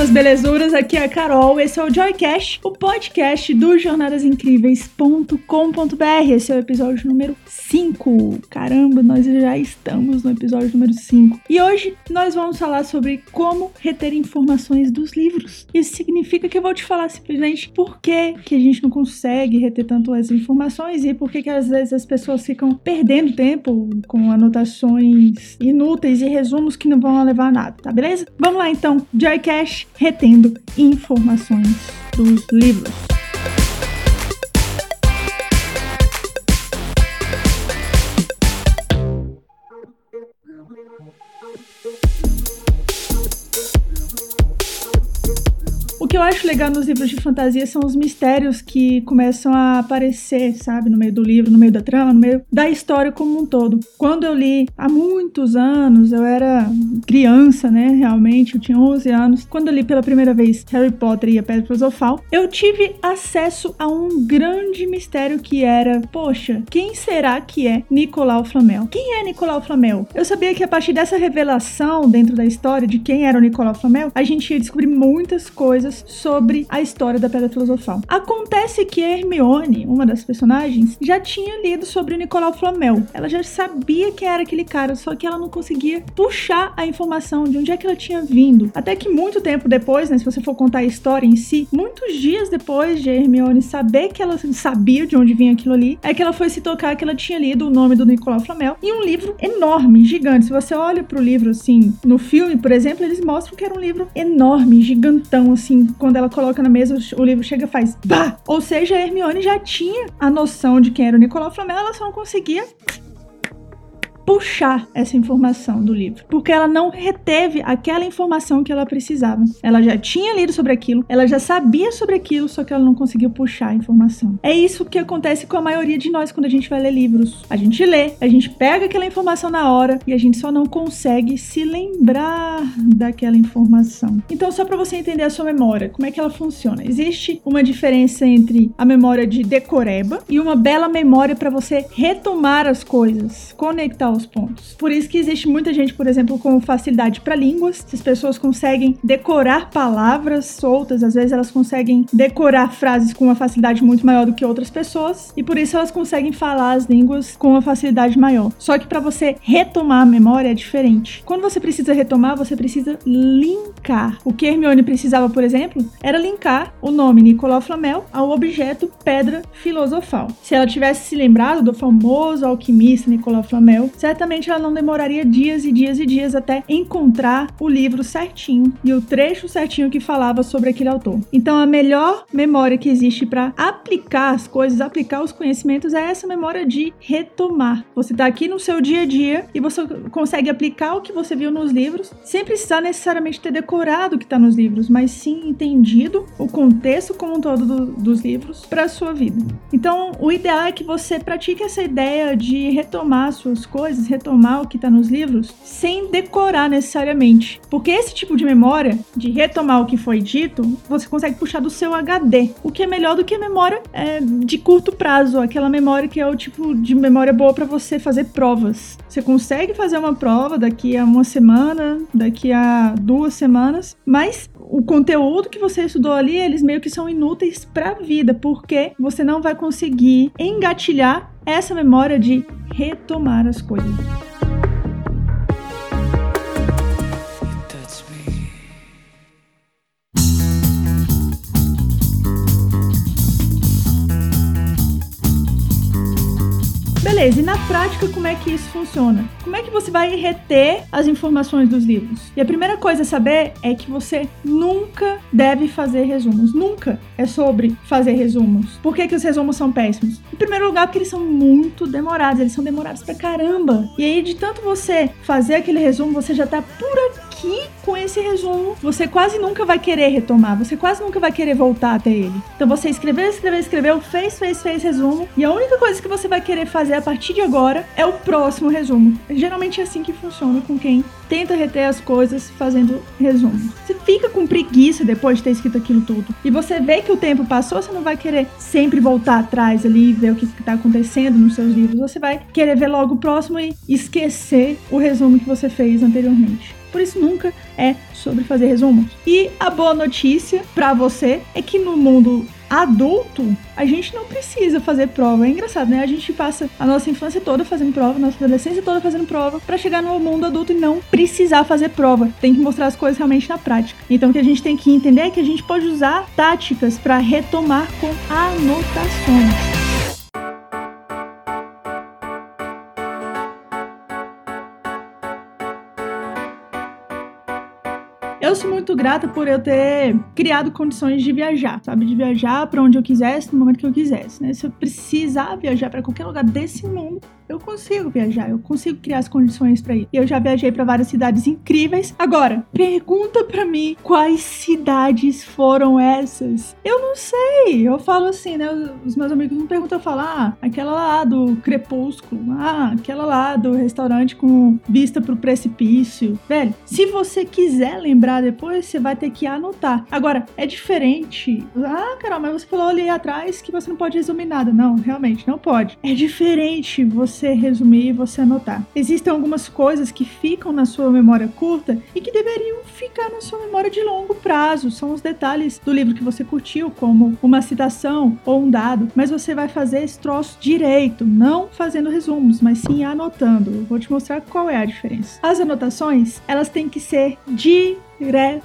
suas belezuras, aqui é a Carol, esse é o Joycast, o podcast do jornadasincríveis.com.br. Esse é o episódio número 5. Caramba, nós já estamos no episódio número 5. E hoje nós vamos falar sobre como reter informações dos livros. Isso significa que eu vou te falar simplesmente por que, que a gente não consegue reter tanto as informações e por que, que às vezes as pessoas ficam perdendo tempo com anotações inúteis e resumos que não vão levar a nada, tá beleza? Vamos lá então, Joy Cash retendo informações dos livros. Eu acho legal nos livros de fantasia são os mistérios que começam a aparecer, sabe, no meio do livro, no meio da trama, no meio da história como um todo. Quando eu li há muitos anos, eu era criança, né, realmente, eu tinha 11 anos. Quando eu li pela primeira vez Harry Potter e a Pedra Filosofal, eu tive acesso a um grande mistério que era, poxa, quem será que é Nicolau Flamel? Quem é Nicolau Flamel? Eu sabia que a partir dessa revelação dentro da história de quem era o Nicolau Flamel, a gente ia descobrir muitas coisas sobre a história da Pedra Filosofal. Acontece que Hermione, uma das personagens, já tinha lido sobre o Nicolau Flamel. Ela já sabia quem era aquele cara, só que ela não conseguia puxar a informação de onde é que ela tinha vindo. Até que muito tempo depois, né, se você for contar a história em si, muitos dias depois de Hermione saber que ela sabia de onde vinha aquilo ali, é que ela foi se tocar que ela tinha lido o nome do Nicolau Flamel em um livro enorme, gigante. Se você olha pro livro assim, no filme, por exemplo, eles mostram que era um livro enorme, gigantão, assim, quando ela coloca na mesa, o livro chega e faz bah! Ou seja, a Hermione já tinha a noção de quem era o Nicolau Flamel, ela só não conseguia puxar essa informação do livro, porque ela não reteve aquela informação que ela precisava. Ela já tinha lido sobre aquilo, ela já sabia sobre aquilo, só que ela não conseguiu puxar a informação. É isso que acontece com a maioria de nós quando a gente vai ler livros. A gente lê, a gente pega aquela informação na hora e a gente só não consegue se lembrar daquela informação. Então, só para você entender a sua memória, como é que ela funciona? Existe uma diferença entre a memória de decoreba e uma bela memória para você retomar as coisas, conectar os os pontos. Por isso que existe muita gente, por exemplo, com facilidade para línguas. Essas pessoas conseguem decorar palavras soltas, às vezes elas conseguem decorar frases com uma facilidade muito maior do que outras pessoas, e por isso elas conseguem falar as línguas com uma facilidade maior. Só que para você retomar a memória é diferente. Quando você precisa retomar, você precisa linkar. O que Hermione precisava, por exemplo, era linkar o nome Nicolau Flamel ao objeto Pedra Filosofal. Se ela tivesse se lembrado do famoso alquimista Nicolau Flamel, certamente ela não demoraria dias e dias e dias até encontrar o livro certinho e o trecho certinho que falava sobre aquele autor. Então, a melhor memória que existe para aplicar as coisas, aplicar os conhecimentos, é essa memória de retomar. Você está aqui no seu dia a dia e você consegue aplicar o que você viu nos livros, sem precisar necessariamente ter decorado o que está nos livros, mas sim entendido o contexto como um todo do, dos livros para a sua vida. Então, o ideal é que você pratique essa ideia de retomar suas coisas vezes retomar o que está nos livros sem decorar necessariamente. Porque esse tipo de memória, de retomar o que foi dito, você consegue puxar do seu HD, o que é melhor do que a memória é, de curto prazo, aquela memória que é o tipo de memória boa para você fazer provas. Você consegue fazer uma prova daqui a uma semana, daqui a duas semanas, mas o conteúdo que você estudou ali, eles meio que são inúteis para a vida, porque você não vai conseguir engatilhar essa memória de retomar as coisas. E na prática como é que isso funciona? Como é que você vai reter as informações dos livros? E a primeira coisa a saber é que você nunca deve fazer resumos. Nunca é sobre fazer resumos. Por que, que os resumos são péssimos? Em primeiro lugar, porque eles são muito demorados. Eles são demorados pra caramba. E aí, de tanto você fazer aquele resumo, você já tá aqui que com esse resumo você quase nunca vai querer retomar, você quase nunca vai querer voltar até ele. Então você escreveu, escreveu, escreveu, fez, fez, fez resumo, e a única coisa que você vai querer fazer a partir de agora é o próximo resumo. Geralmente é assim que funciona com quem tenta reter as coisas fazendo resumo. Você fica com preguiça depois de ter escrito aquilo tudo. E você vê que o tempo passou, você não vai querer sempre voltar atrás ali e ver o que está acontecendo nos seus livros. Você vai querer ver logo o próximo e esquecer o resumo que você fez anteriormente. Por isso nunca é sobre fazer resumos. E a boa notícia para você é que no mundo adulto, a gente não precisa fazer prova. É engraçado, né? A gente passa a nossa infância toda fazendo prova, a nossa adolescência toda fazendo prova, para chegar no mundo adulto e não precisar fazer prova. Tem que mostrar as coisas realmente na prática. Então, o que a gente tem que entender é que a gente pode usar táticas para retomar com anotações. Eu sou muito grata por eu ter criado condições de viajar, sabe? De viajar para onde eu quisesse, no momento que eu quisesse, né? Se eu precisar viajar para qualquer lugar desse mundo, eu consigo viajar, eu consigo criar as condições para ir. Eu já viajei para várias cidades incríveis. Agora, pergunta para mim quais cidades foram essas? Eu não sei. Eu falo assim, né? Os meus amigos me perguntam, eu falo, ah, aquela lá do Crepúsculo, ah, aquela lá do restaurante com vista pro precipício. Velho, se você quiser lembrar depois, você vai ter que anotar. Agora, é diferente. Ah, Carol, mas você falou ali atrás que você não pode resumir nada. Não, realmente, não pode. É diferente você resumir e você anotar. Existem algumas coisas que ficam na sua memória curta e que deveriam ficar na sua memória de longo prazo. São os detalhes do livro que você curtiu, como uma citação ou um dado, mas você vai fazer esse troço direito, não fazendo resumos, mas sim anotando. Vou te mostrar qual é a diferença. As anotações, elas têm que ser Gracias.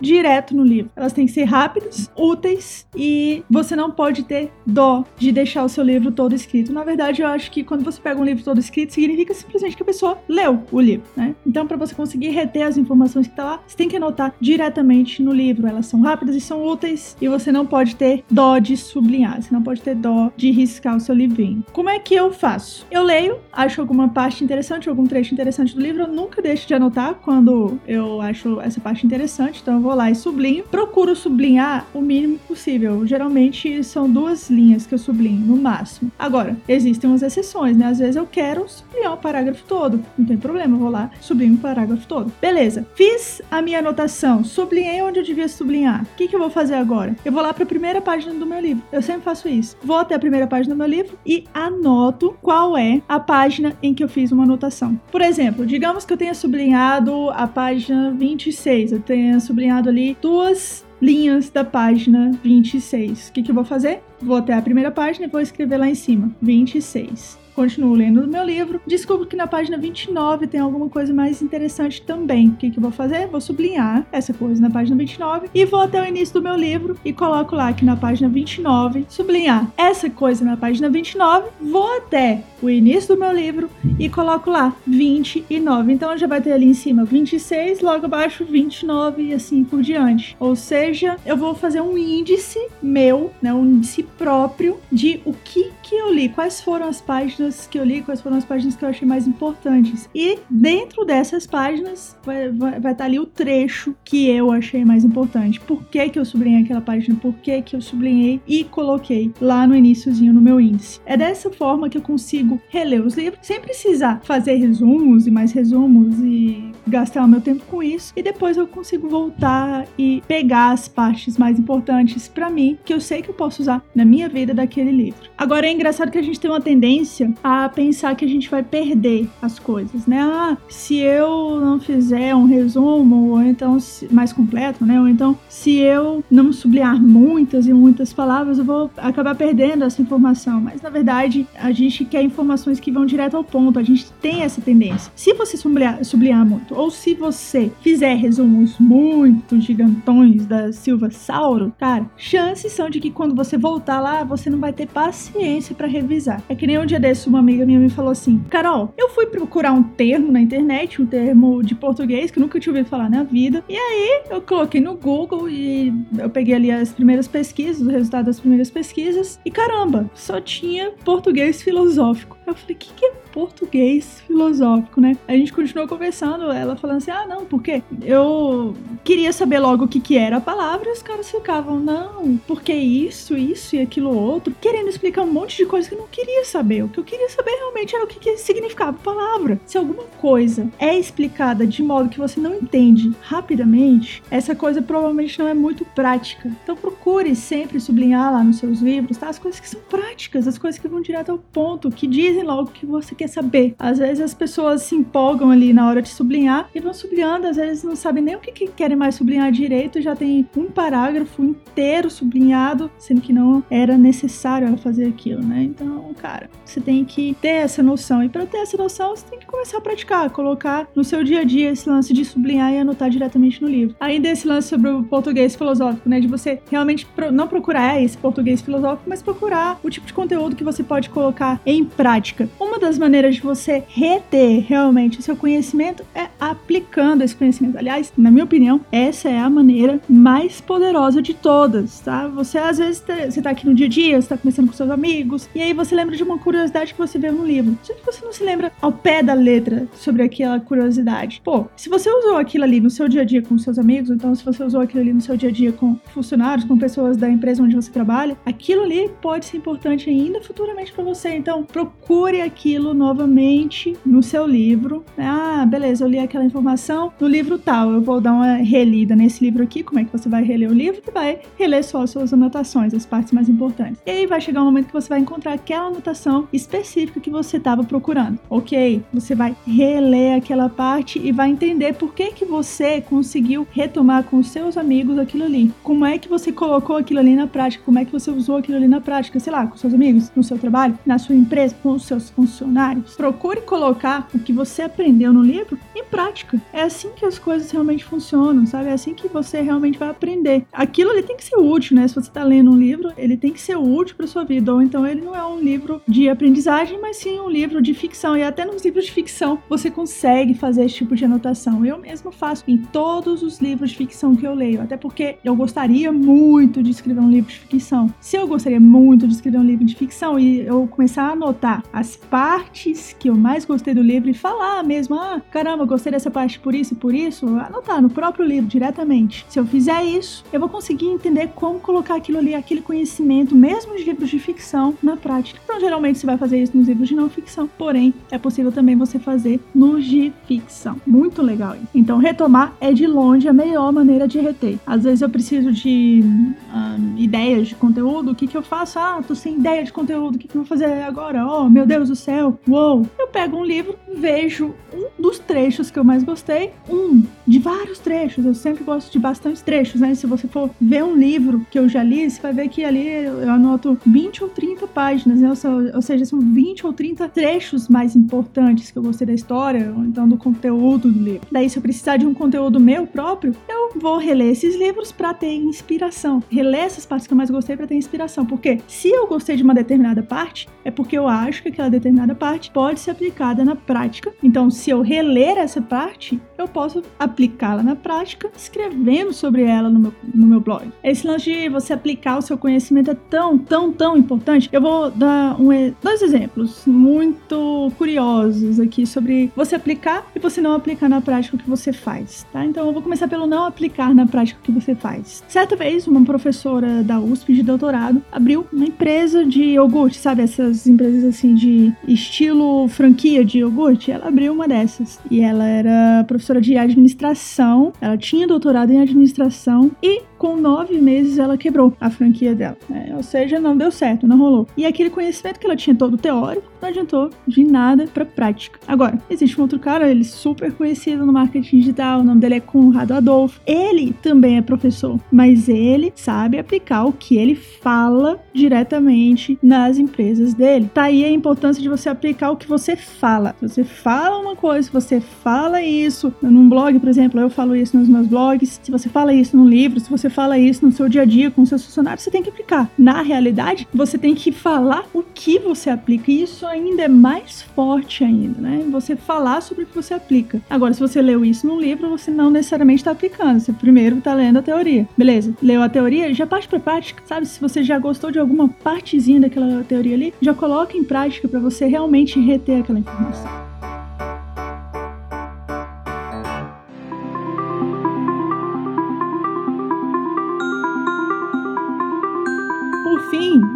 Direto direto no livro. Elas têm que ser rápidas, úteis e você não pode ter dó de deixar o seu livro todo escrito. Na verdade, eu acho que quando você pega um livro todo escrito, significa simplesmente que a pessoa leu o livro, né? Então, para você conseguir reter as informações que tá lá, você tem que anotar diretamente no livro. Elas são rápidas e são úteis e você não pode ter dó de sublinhar, você não pode ter dó de riscar o seu livrinho. Como é que eu faço? Eu leio, acho alguma parte interessante, algum trecho interessante do livro, eu nunca deixo de anotar quando eu acho essa parte interessante então eu vou lá e sublinho. Procuro sublinhar o mínimo possível. Geralmente são duas linhas que eu sublinho, no máximo. Agora, existem umas exceções, né? Às vezes eu quero sublinhar o parágrafo todo. Não tem problema, eu vou lá, sublinho o parágrafo todo. Beleza, fiz a minha anotação, sublinhei onde eu devia sublinhar. O que, que eu vou fazer agora? Eu vou lá para a primeira página do meu livro. Eu sempre faço isso. Vou até a primeira página do meu livro e anoto qual é a página em que eu fiz uma anotação. Por exemplo, digamos que eu tenha sublinhado a página 26, eu tenha sublinhado ali duas linhas da página 26. O que, que eu vou fazer? Vou até a primeira página e vou escrever lá em cima, 26 continuo lendo o meu livro, descubro que na página 29 tem alguma coisa mais interessante também. O que, que eu vou fazer? Vou sublinhar essa coisa na página 29 e vou até o início do meu livro e coloco lá que na página 29, sublinhar essa coisa na página 29, vou até o início do meu livro e coloco lá 29. Então já vai ter ali em cima 26, logo abaixo 29 e assim por diante. Ou seja, eu vou fazer um índice meu, né, um índice próprio de o que que eu li, quais foram as páginas que eu li, quais foram as páginas que eu achei mais importantes. E dentro dessas páginas vai estar vai tá ali o trecho que eu achei mais importante. Por que, que eu sublinhei aquela página? Por que, que eu sublinhei e coloquei lá no iníciozinho no meu índice? É dessa forma que eu consigo reler os livros sem precisar fazer resumos e mais resumos e gastar o meu tempo com isso. E depois eu consigo voltar e pegar as partes mais importantes para mim que eu sei que eu posso usar na minha vida daquele livro. Agora é engraçado que a gente tem uma tendência a pensar que a gente vai perder as coisas, né? Ah, se eu não fizer um resumo, ou então mais completo, né? Ou então, se eu não sublinhar muitas e muitas palavras, eu vou acabar perdendo essa informação. Mas na verdade, a gente quer informações que vão direto ao ponto, a gente tem essa tendência. Se você sublinhar, sublinhar muito, ou se você fizer resumos muito gigantões da Silva Sauro, cara, chances são de que quando você voltar lá, você não vai ter paciência para revisar. É que nem um dia desse uma amiga minha me falou assim: Carol, eu fui procurar um termo na internet, um termo de português que eu nunca tinha ouvido falar na vida. E aí eu coloquei no Google e eu peguei ali as primeiras pesquisas, o resultado das primeiras pesquisas. E caramba, só tinha português filosófico. Eu falei, o que, que é português filosófico, né? A gente continuou conversando, ela falando assim: ah, não, porque eu queria saber logo o que, que era a palavra e os caras ficavam, não, porque isso, isso e aquilo outro, querendo explicar um monte de coisa que eu não queria saber. O que eu queria saber realmente era o que, que significava a palavra. Se alguma coisa é explicada de modo que você não entende rapidamente, essa coisa provavelmente não é muito prática. Então procure sempre sublinhar lá nos seus livros tá? as coisas que são práticas, as coisas que vão direto ao ponto, que dizem logo o que você quer saber. Às vezes as pessoas se empolgam ali na hora de sublinhar e vão sublinhando, às vezes não sabem nem o que, que querem mais sublinhar direito, já tem um parágrafo inteiro sublinhado, sendo que não era necessário ela fazer aquilo, né? Então, cara, você tem que ter essa noção. E para ter essa noção, você tem que começar a praticar, colocar no seu dia a dia esse lance de sublinhar e anotar diretamente no livro. Ainda esse lance sobre o português filosófico, né? De você realmente pro, não procurar esse português filosófico, mas procurar o tipo de conteúdo que você pode colocar em prática. Uma das maneiras de você reter realmente o seu conhecimento é aplicando esse conhecimento. Aliás, na minha opinião, essa é a maneira mais poderosa de todas, tá? Você às vezes tá, você tá aqui no dia a dia, você tá conversando com seus amigos, e aí você lembra de uma curiosidade que você viu no livro. Só que você não se lembra ao pé da letra sobre aquela curiosidade. Pô, se você usou aquilo ali no seu dia a dia com seus amigos, então se você usou aquilo ali no seu dia a dia com funcionários, com pessoas da empresa onde você trabalha, aquilo ali pode ser importante ainda futuramente para você. Então, procure aquilo novamente no seu livro. Ah, beleza, eu li aquela informação no livro tal. Eu vou dar uma relida nesse livro aqui. Como é que você vai reler o livro? E vai reler só as suas anotações, as partes mais importantes. E aí vai chegar um momento que você vai encontrar aquela anotação específica que você estava procurando. Ok, você vai reler aquela parte e vai entender por que que você conseguiu retomar com seus amigos aquilo ali. Como é que você colocou aquilo ali na prática? Como é que você usou aquilo ali na prática? Sei lá, com seus amigos, no seu trabalho, na sua empresa, com os seus funcionários. Procure colocar o que você aprendeu no livro em prática. É assim que as coisas realmente funcionam, sabe? É assim que você realmente vai aprender. Aquilo ali tem que ser útil, né? Se você está lendo um livro, ele tem que ser útil para sua vida. Ou então ele não é um livro de aprendizagem, mas sim um livro de ficção. E até nos livros de ficção você consegue fazer esse tipo de anotação. Eu mesmo faço em todos os livros de ficção que eu leio. Até porque eu gostaria muito de escrever um livro de ficção. Se eu gostaria muito de escrever um livro de ficção e eu começar a anotar as partes que eu mais gostei do livro e falar mesmo, ah, caramba, gostei dessa parte por isso e por isso, anotar no próprio livro diretamente. Se eu fizer isso, eu vou conseguir entender como colocar aquilo ali, aquele conhecimento, mesmo de livros de ficção, na prática. Então, geralmente você vai fazer nos livros de não ficção, porém, é possível também você fazer nos de ficção. Muito legal isso. Então, retomar é de longe a melhor maneira de reter. Às vezes eu preciso de um, ideias de conteúdo, o que, que eu faço? Ah, tô sem ideia de conteúdo, o que, que eu vou fazer agora? Oh, meu Deus do céu, uou! Eu pego um livro, vejo um dos trechos que eu mais gostei, um de vários trechos. Eu sempre gosto de bastantes trechos, né? Se você for ver um livro que eu já li, você vai ver que ali eu anoto 20 ou 30 páginas, né? Ou seja, são 20 ou 30 trechos mais importantes que eu gostei da história, ou então do conteúdo do livro. Daí, se eu precisar de um conteúdo meu próprio, eu vou reler esses livros para ter inspiração. Reler essas partes que eu mais gostei para ter inspiração. Porque se eu gostei de uma determinada parte, é porque eu acho que aquela determinada parte pode ser aplicada na prática. Então, se eu reler essa parte, eu posso aplicá-la na prática, escrevendo sobre ela no meu, no meu blog. Esse lance de você aplicar o seu conhecimento é tão, tão, tão importante. Eu vou dar um, dois exemplos muito curiosos aqui sobre você aplicar e você não aplicar na prática o que você faz, tá? Então, eu vou começar pelo não aplicar na prática o que você faz. Certa vez, uma professora da USP de doutorado abriu uma empresa de iogurte, sabe? Essas empresas assim de estilo franquia de iogurte. Ela abriu uma dessas. E ela era professora de administração. Ela tinha doutorado em administração e com nove meses ela quebrou a franquia dela. Né? Ou seja, não deu certo, não rolou. E aquele conhecimento que ela tinha todo teórico não adiantou de nada para prática. Agora, existe um outro cara, ele é super conhecido no marketing digital, o nome dele é Conrado Adolfo. Ele também é professor, mas ele sabe aplicar o que ele fala diretamente nas empresas dele. Tá aí a importância de você aplicar o que você fala. Se você fala uma coisa, se você fala isso num blog, por exemplo, eu falo isso nos meus blogs, se você fala isso num livro, se você fala isso no seu dia a dia com seus funcionários, você tem que aplicar. Na realidade, você tem que falar o que você aplica. E isso ainda é mais forte ainda, né? Você falar sobre o que você aplica. Agora, se você leu isso num livro, você não necessariamente está aplicando. Você primeiro está lendo a teoria. Beleza, leu a teoria, já parte para prática. Sabe, se você já gostou de alguma partezinha daquela teoria ali, já coloca em prática para você realmente reter aquela informação.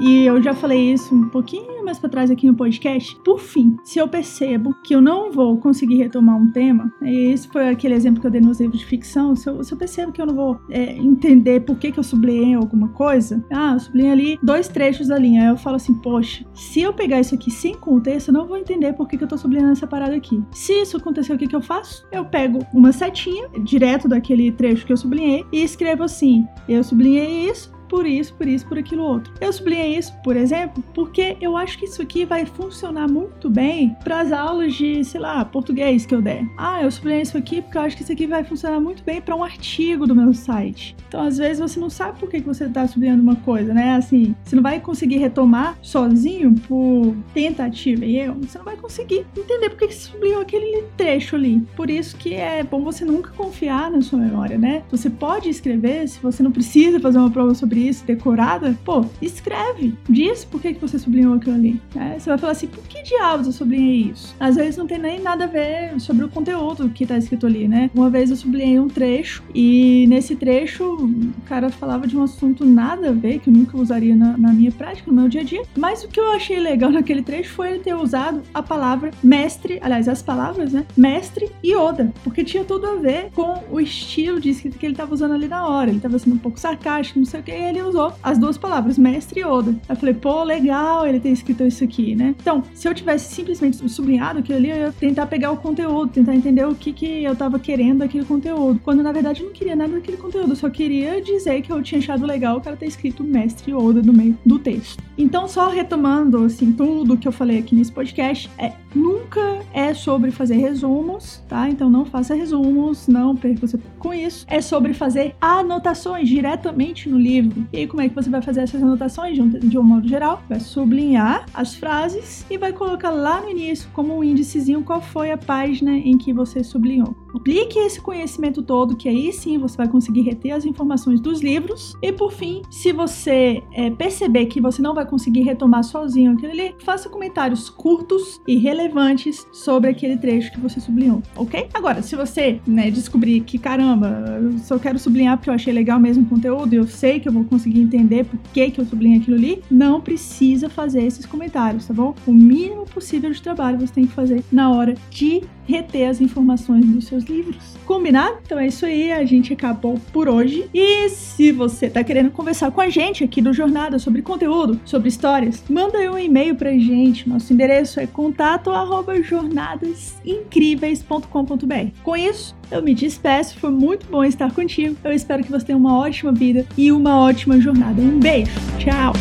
E eu já falei isso um pouquinho mais para trás aqui no podcast. Por fim, se eu percebo que eu não vou conseguir retomar um tema, e esse foi aquele exemplo que eu dei nos livros de ficção, se eu, se eu percebo que eu não vou é, entender por que, que eu sublinhei alguma coisa, ah, eu sublinhei ali dois trechos da linha, aí eu falo assim, poxa, se eu pegar isso aqui sem contexto, eu não vou entender por que, que eu tô sublinhando essa parada aqui. Se isso acontecer, o que, que eu faço? Eu pego uma setinha direto daquele trecho que eu sublinhei e escrevo assim: eu sublinhei isso, por isso, por isso, por aquilo outro. Eu sublinhei isso, por exemplo, porque eu acho que isso aqui vai funcionar muito bem para as aulas de, sei lá, português que eu der. Ah, eu sublinhei isso aqui porque eu acho que isso aqui vai funcionar muito bem para um artigo do meu site. Então, às vezes, você não sabe por que você está sublinhando uma coisa, né? Assim, você não vai conseguir retomar sozinho por tentativa e erro. Você não vai conseguir entender por que você sublinhou aquele trecho ali. Por isso que é bom você nunca confiar na sua memória, né? Você pode escrever, se você não precisa fazer uma prova sobre isso decorada, pô, escreve. Diz por que, que você sublinhou aquilo ali. Né? Você vai falar assim, por que diabos eu sublinhei isso? Às vezes não tem nem nada a ver sobre o conteúdo que tá escrito ali, né? Uma vez eu sublinhei um trecho e nesse trecho o cara falava de um assunto nada a ver, que eu nunca usaria na, na minha prática, no meu dia a dia. Mas o que eu achei legal naquele trecho foi ele ter usado a palavra mestre, aliás, as palavras, né? Mestre e Oda, porque tinha tudo a ver com o estilo de escrita que ele tava usando ali na hora. Ele tava sendo um pouco sarcástico, não sei o que, ele usou as duas palavras, mestre Oda. Eu falei, pô, legal ele ter escrito isso aqui, né? Então, se eu tivesse simplesmente sublinhado aquilo ali, eu ia tentar pegar o conteúdo, tentar entender o que, que eu tava querendo daquele conteúdo. Quando na verdade eu não queria nada daquele conteúdo, eu só queria dizer que eu tinha achado legal o cara ter escrito mestre Oda no meio do texto. Então, só retomando, assim, tudo que eu falei aqui nesse podcast, é nunca é sobre fazer resumos, tá? Então não faça resumos, não perca você com isso. É sobre fazer anotações diretamente no livro. E aí, como é que você vai fazer essas anotações de um, de um modo geral? Vai sublinhar as frases e vai colocar lá no início, como um índicezinho, qual foi a página em que você sublinhou. Aplique esse conhecimento todo, que aí sim você vai conseguir reter as informações dos livros. E por fim, se você é, perceber que você não vai conseguir retomar sozinho aquilo ali, faça comentários curtos e relevantes sobre aquele trecho que você sublinhou, ok? Agora, se você né, descobrir que, caramba, eu só quero sublinhar porque eu achei legal mesmo o conteúdo e eu sei que eu vou conseguir entender por que, que eu sublinhei aquilo ali, não precisa fazer esses comentários, tá bom? O mínimo possível de trabalho você tem que fazer na hora de reter as informações dos seus livros. Combinado? Então é isso aí, a gente acabou por hoje. E se você tá querendo conversar com a gente aqui do Jornada sobre conteúdo, sobre histórias, manda um e-mail pra gente. Nosso endereço é contato@jornadasincríveis.com.br. Com isso, eu me despeço, foi muito bom estar contigo. Eu espero que você tenha uma ótima vida e uma ótima jornada. Um beijo, tchau!